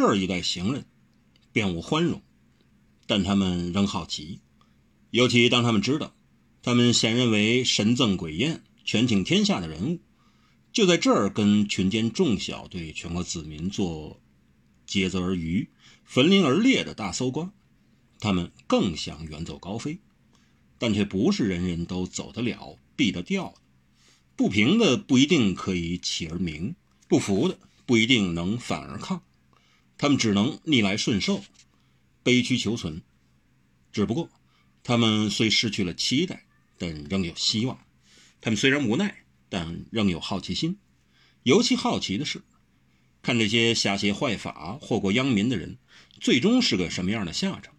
这一带行人便无欢容，但他们仍好奇，尤其当他们知道，他们显认为神憎鬼厌、权倾天下的人物，就在这儿跟群间众小对全国子民做竭泽而渔、焚林而猎的大搜刮，他们更想远走高飞，但却不是人人都走得了、避得掉的。不平的不一定可以起而明，不服的不一定能反而抗，他们只能逆来顺受，悲屈求存。只不过，他们虽失去了期待，但仍有希望；他们虽然无奈，但仍有好奇心。尤其好奇的是，看这些瞎邪坏法、祸国殃民的人，最终是个什么样的下场。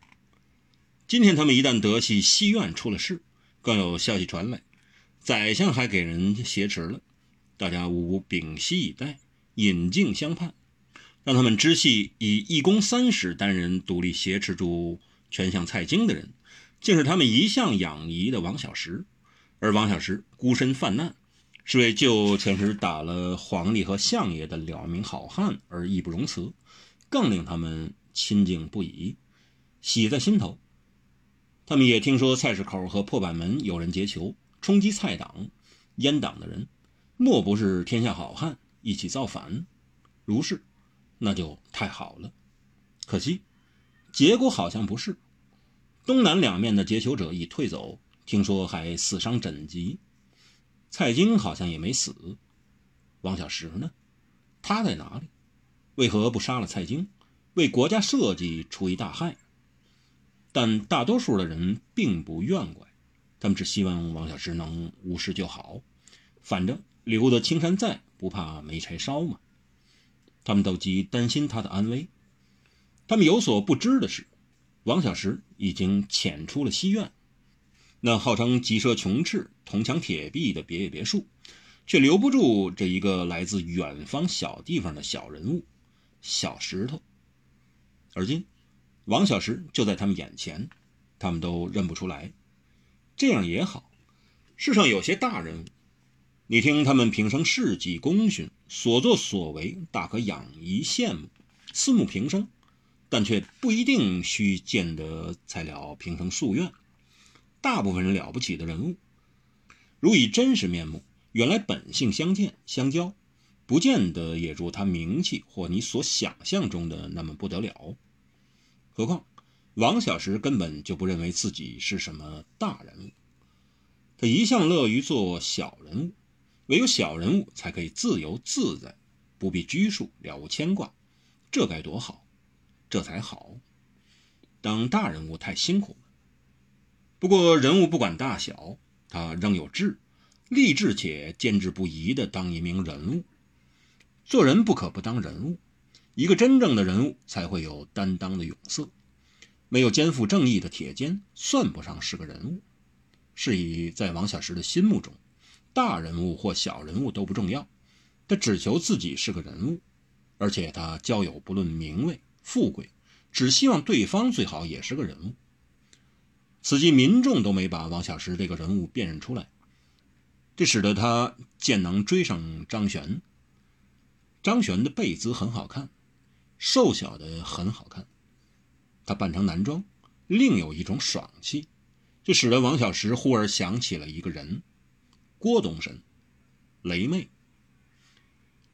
今天他们一旦得悉西院出了事，更有消息传来。宰相还给人挟持了，大家无不屏息以待，引颈相盼。让他们知悉以一公三使单人独立挟持住权相蔡京的人，竟是他们一向仰疑的王小石。而王小石孤身犯难，是为救前时打了皇帝和相爷的两名好汉而义不容辞，更令他们亲敬不已，喜在心头。他们也听说菜市口和破板门有人劫囚。冲击蔡党、阉党的人，莫不是天下好汉一起造反？如是，那就太好了。可惜，结果好像不是。东南两面的劫囚者已退走，听说还死伤枕藉。蔡京好像也没死。王小石呢？他在哪里？为何不杀了蔡京，为国家社稷除一大害？但大多数的人并不怨怪。他们只希望王小石能无事就好，反正留得青山在，不怕没柴烧嘛。他们都极担心他的安危。他们有所不知的是，王小石已经潜出了西院，那号称鸡舍琼翅、铜墙铁壁的别野别墅，却留不住这一个来自远方小地方的小人物——小石头。而今，王小石就在他们眼前，他们都认不出来。这样也好，世上有些大人物，你听他们平生事迹功勋、所作所为，大可仰夷羡慕、思慕平生，但却不一定需见得才了平生夙愿。大部分人了不起的人物，如以真实面目，原来本性相见相交，不见得也如他名气或你所想象中的那么不得了。何况。王小石根本就不认为自己是什么大人物，他一向乐于做小人物，唯有小人物才可以自由自在，不必拘束，了无牵挂，这该多好，这才好。当大人物太辛苦了。不过人物不管大小，他仍有志，立志且坚持不移的当一名人物。做人不可不当人物，一个真正的人物才会有担当的勇色。没有肩负正义的铁肩，算不上是个人物。是以，在王小石的心目中，大人物或小人物都不重要，他只求自己是个人物，而且他交友不论名位富贵，只希望对方最好也是个人物。此际民众都没把王小石这个人物辨认出来，这使得他渐能追上张悬。张悬的背姿很好看，瘦小的很好看。他扮成男装，另有一种爽气，这使得王小石忽而想起了一个人——郭东神，雷妹。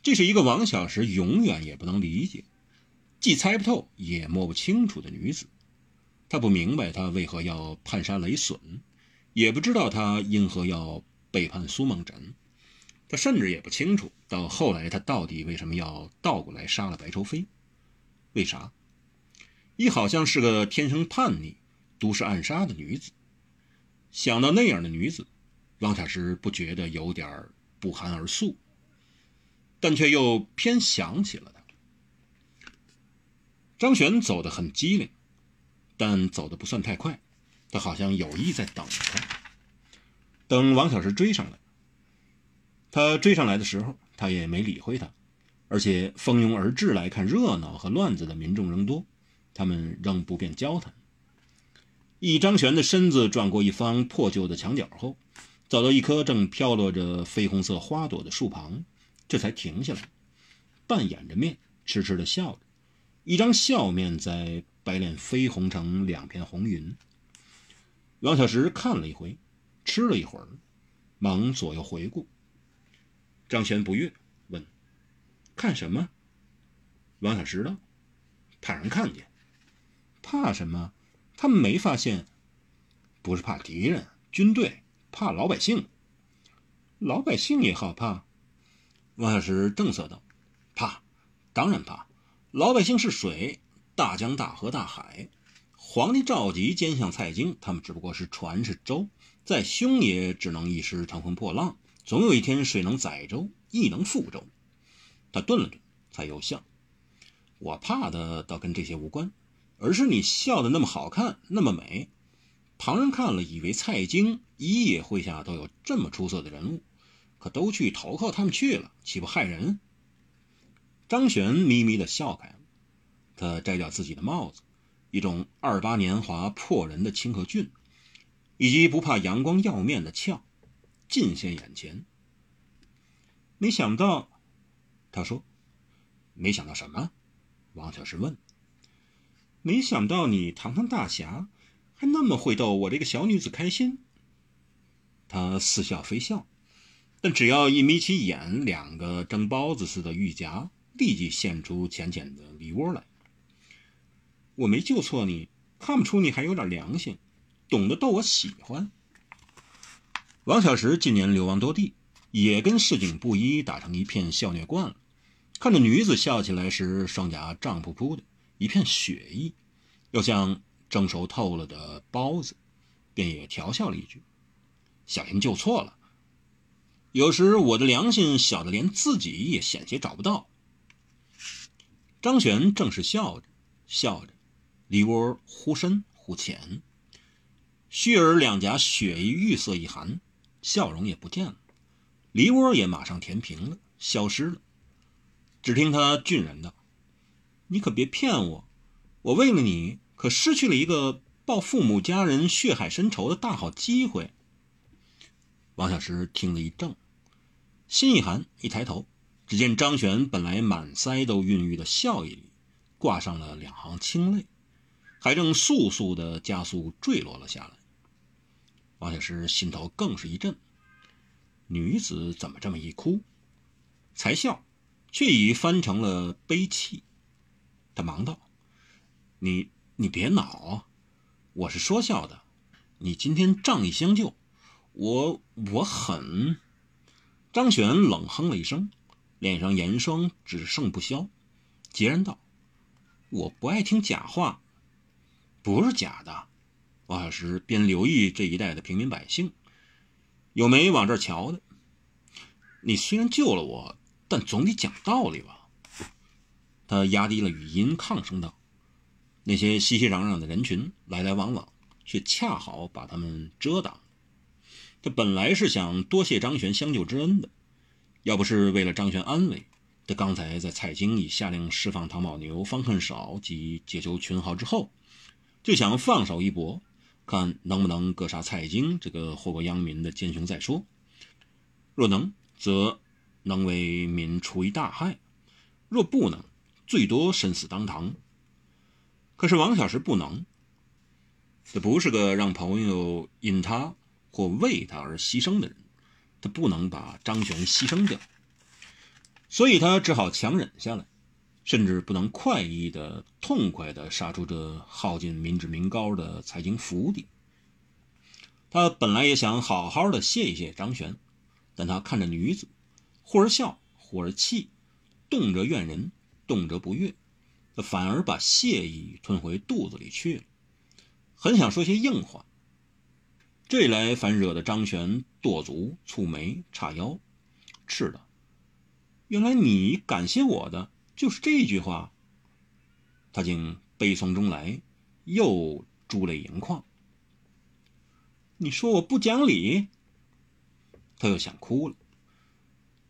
这是一个王小石永远也不能理解，既猜不透也摸不清楚的女子。他不明白她为何要叛杀雷损，也不知道她因何要背叛苏梦枕。他甚至也不清楚，到后来他到底为什么要倒过来杀了白愁飞？为啥？一好像是个天生叛逆、都市暗杀的女子。想到那样的女子，王小石不觉得有点不寒而栗，但却又偏想起了他。张璇走得很机灵，但走得不算太快，他好像有意在等他，等王小石追上来。他追上来的时候，他也没理会他，而且蜂拥而至来看热闹和乱子的民众仍多。他们仍不便交谈。一张悬的身子转过一方破旧的墙角后，走到一棵正飘落着绯红色花朵的树旁，这才停下来，半掩着面，痴痴地笑着，一张笑面在白脸绯红成两片红云。王小石看了一回，吃了一会儿，忙左右回顾。张璇不悦，问：“看什么？”王小石道：“怕人看见。”“怕什么？他们没发现。不是怕敌人、军队，怕老百姓。老百姓也好怕。”王小石正色道：“怕，当然怕。老百姓是水，大江大河大海。皇帝召集奸相蔡京，他们只不过是船是舟，再凶也只能一时乘风破浪。”总有一天，水能载舟，亦能覆舟。他顿了顿，才又笑。我怕的倒跟这些无关，而是你笑得那么好看，那么美，旁人看了以为蔡京一野麾下都有这么出色的人物，可都去投靠他们去了，岂不害人？张璇咪咪的笑开了，他摘掉自己的帽子，一种二八年华破人的清和俊，以及不怕阳光耀面的俏。尽现眼前。没想到，他说：“没想到什么？”王小石问。“没想到你堂堂大侠，还那么会逗我这个小女子开心。”他似笑非笑，但只要一眯起眼，两个蒸包子似的玉颊立即现出浅浅的梨窝来。我没救错你，看不出你还有点良心，懂得逗我喜欢。王小石近年流亡多地，也跟市井布衣打成一片，笑谑惯了。看着女子笑起来时，双颊胀扑扑的，一片血意，又像蒸熟透了的包子，便也调笑了一句：“小心救错了。有时我的良心小的连自己也险些找不到。”张璇正是笑着笑着，梨窝忽深忽浅，须儿两颊血一玉色一寒。笑容也不见了，梨窝也马上填平了，消失了。只听他俊然道：“你可别骗我，我为了你可失去了一个报父母家人血海深仇的大好机会。”王小石听了一怔，心一寒，一抬头，只见张璇本来满腮都孕育的笑意里，挂上了两行清泪，还正簌簌的加速坠落了下来。王小石心头更是一震，女子怎么这么一哭，才笑，却已翻成了悲泣。他忙道：“你你别恼，我是说笑的。你今天仗义相救，我我很。”张璇冷哼了一声，脸上严霜只剩不消，截然道：“我不爱听假话，不是假的。”王小石边留意这一带的平民百姓，有没往这儿瞧的？你虽然救了我，但总得讲道理吧？他压低了语音，抗声道：“那些熙熙攘攘的人群来来往往，却恰好把他们遮挡。他本来是想多谢张璇相救之恩的，要不是为了张璇安危，他刚才在蔡京已下令释放唐宝牛、方恨少及解救群豪之后，就想放手一搏。”看能不能格杀蔡京这个祸国殃民的奸雄再说。若能，则能为民除一大害；若不能，最多身死当堂。可是王小石不能，他不是个让朋友因他或为他而牺牲的人，他不能把张璇牺牲掉，所以他只好强忍下来。甚至不能快意的、痛快的杀出这耗尽民脂民膏的财经府邸。他本来也想好好的谢一谢张璇，但他看着女子，忽而笑，忽而气，动辄怨人，动辄不悦，反而把谢意吞回肚子里去了。很想说些硬话，这来反惹得张璇跺足、蹙眉、叉腰，斥道：“原来你感谢我的。”就是这句话，他竟悲从中来，又珠泪盈眶。你说我不讲理，他又想哭了。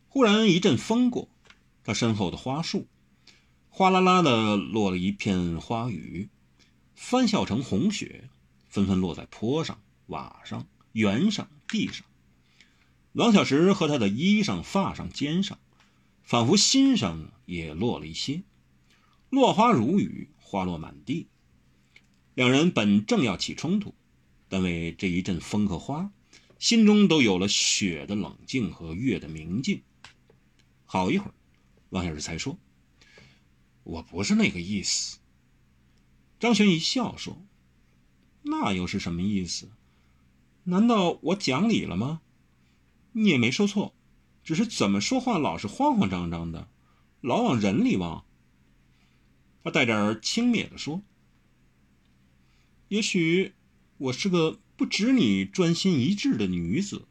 忽然一阵风过，他身后的花树哗啦啦的落了一片花雨，翻笑成红雪，纷纷落在坡上、瓦上、园上、地上。王小石和他的衣裳、发上、肩上。仿佛心上也落了一些，落花如雨，花落满地。两人本正要起冲突，但为这一阵风和花，心中都有了雪的冷静和月的明净。好一会儿，王小石才说：“我不是那个意思。”张轩一笑说：“那又是什么意思？难道我讲理了吗？你也没说错，只是怎么说话老是慌慌张张的，老往人里望。”他带点轻蔑地说：“也许我是个不值你专心一致的女子。”